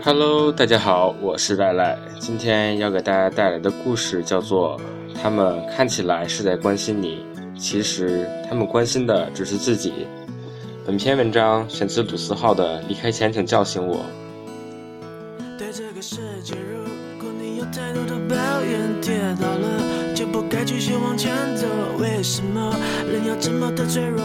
Hello，大家好，我是赖赖。今天要给大家带来的故事叫做《他们看起来是在关心你，其实他们关心的只是自己》。本篇文章选自鲁思浩的《离开前请叫醒我》。对这个世界，如果你有太多的抱怨，跌倒了就不该继续往前走。为什么人要这么的脆弱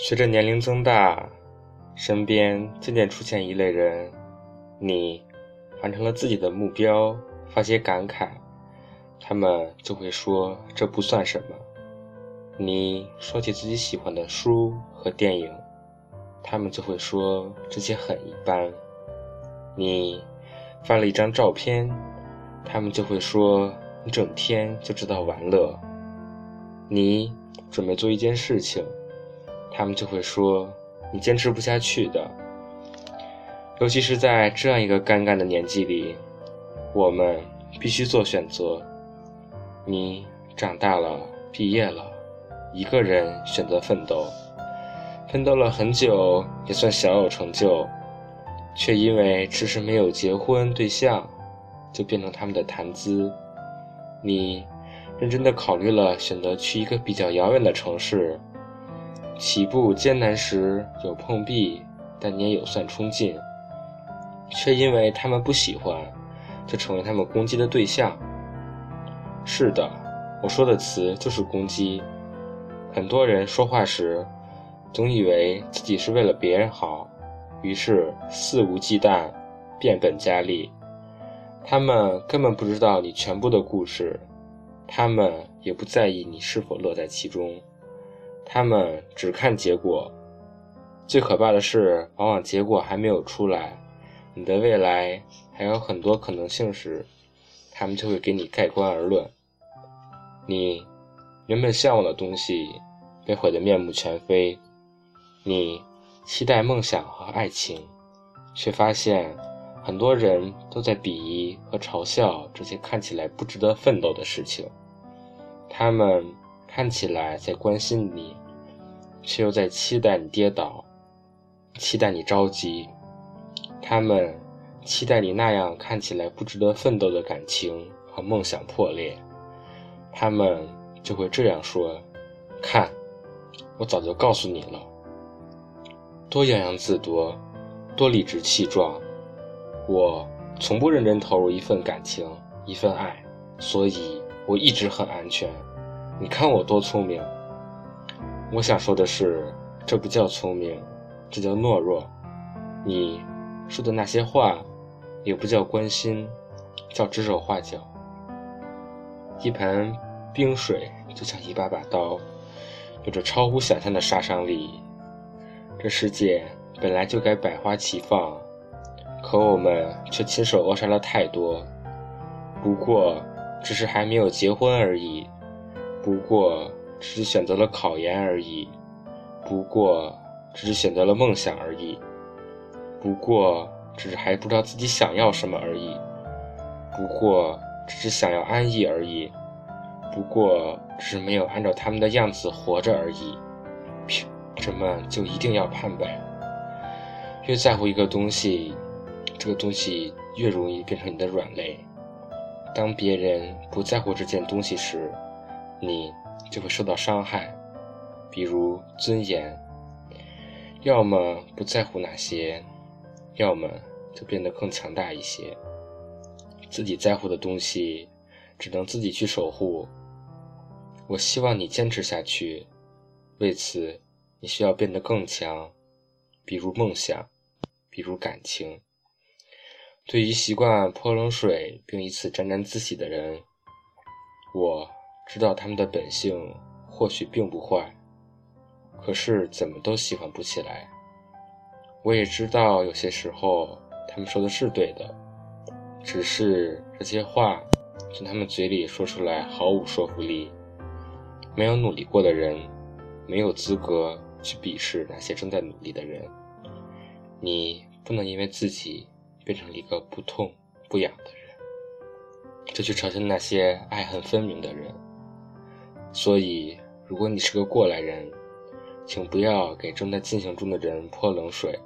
随着年龄增大，身边渐渐出现一类人，你完成了自己的目标，发些感慨，他们就会说这不算什么。你说起自己喜欢的书和电影，他们就会说这些很一般。你发了一张照片，他们就会说你整天就知道玩乐。你准备做一件事情。他们就会说你坚持不下去的。尤其是在这样一个尴尬的年纪里，我们必须做选择。你长大了，毕业了，一个人选择奋斗，奋斗了很久，也算小有成就，却因为迟迟没有结婚对象，就变成他们的谈资。你认真的考虑了选择去一个比较遥远的城市。起步艰难时有碰壁，但你也有算冲劲，却因为他们不喜欢，就成为他们攻击的对象。是的，我说的词就是攻击。很多人说话时，总以为自己是为了别人好，于是肆无忌惮，变本加厉。他们根本不知道你全部的故事，他们也不在意你是否乐在其中。他们只看结果，最可怕的是，往往结果还没有出来，你的未来还有很多可能性时，他们就会给你盖棺而论。你原本向往的东西被毁得面目全非，你期待梦想和爱情，却发现很多人都在鄙夷和嘲笑这些看起来不值得奋斗的事情，他们。看起来在关心你，却又在期待你跌倒，期待你着急。他们期待你那样看起来不值得奋斗的感情和梦想破裂。他们就会这样说：“看，我早就告诉你了，多洋洋自得，多理直气壮。我从不认真投入一份感情，一份爱，所以我一直很安全。”你看我多聪明！我想说的是，这不叫聪明，这叫懦弱。你说的那些话，也不叫关心，叫指手画脚。一盆冰水就像一把把刀，有着超乎想象的杀伤力。这世界本来就该百花齐放，可我们却亲手扼杀了太多。不过，只是还没有结婚而已。不过，只是选择了考研而已；不过，只是选择了梦想而已；不过，只是还不知道自己想要什么而已；不过，只是想要安逸而已；不过，只是没有按照他们的样子活着而已。凭什么就一定要判本？越在乎一个东西，这个东西越容易变成你的软肋。当别人不在乎这件东西时，你就会受到伤害，比如尊严。要么不在乎那些，要么就变得更强大一些。自己在乎的东西，只能自己去守护。我希望你坚持下去，为此你需要变得更强，比如梦想，比如感情。对于习惯泼冷水并以此沾沾自喜的人，我。知道他们的本性或许并不坏，可是怎么都喜欢不起来。我也知道有些时候他们说的是对的，只是这些话从他们嘴里说出来毫无说服力。没有努力过的人，没有资格去鄙视那些正在努力的人。你不能因为自己变成了一个不痛不痒的人，就去嘲笑那些爱恨分明的人。所以，如果你是个过来人，请不要给正在进行中的人泼冷水。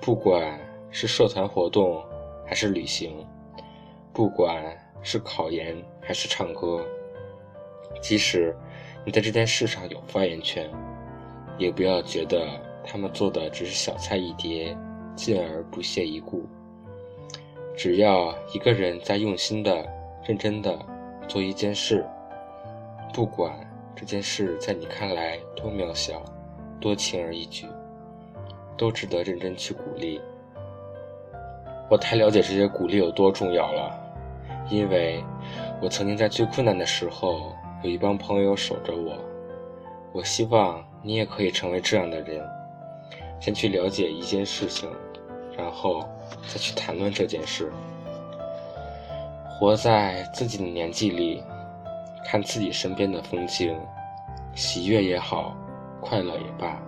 不管是社团活动还是旅行，不管是考研还是唱歌，即使你在这件事上有发言权，也不要觉得他们做的只是小菜一碟，进而不屑一顾。只要一个人在用心的、认真的做一件事，不管这件事在你看来多渺小、多轻而易举。都值得认真去鼓励。我太了解这些鼓励有多重要了，因为我曾经在最困难的时候有一帮朋友守着我。我希望你也可以成为这样的人，先去了解一件事情，然后再去谈论这件事。活在自己的年纪里，看自己身边的风景，喜悦也好，快乐也罢。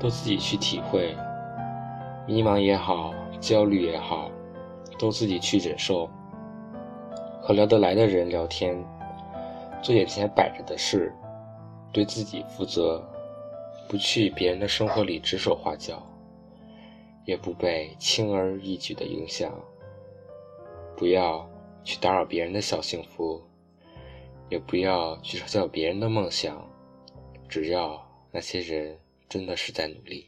都自己去体会，迷茫也好，焦虑也好，都自己去忍受。和聊得来的人聊天，做眼前摆着的事，对自己负责，不去别人的生活里指手画脚，也不被轻而易举的影响。不要去打扰别人的小幸福，也不要去嘲笑别人的梦想，只要那些人。真的是在努力。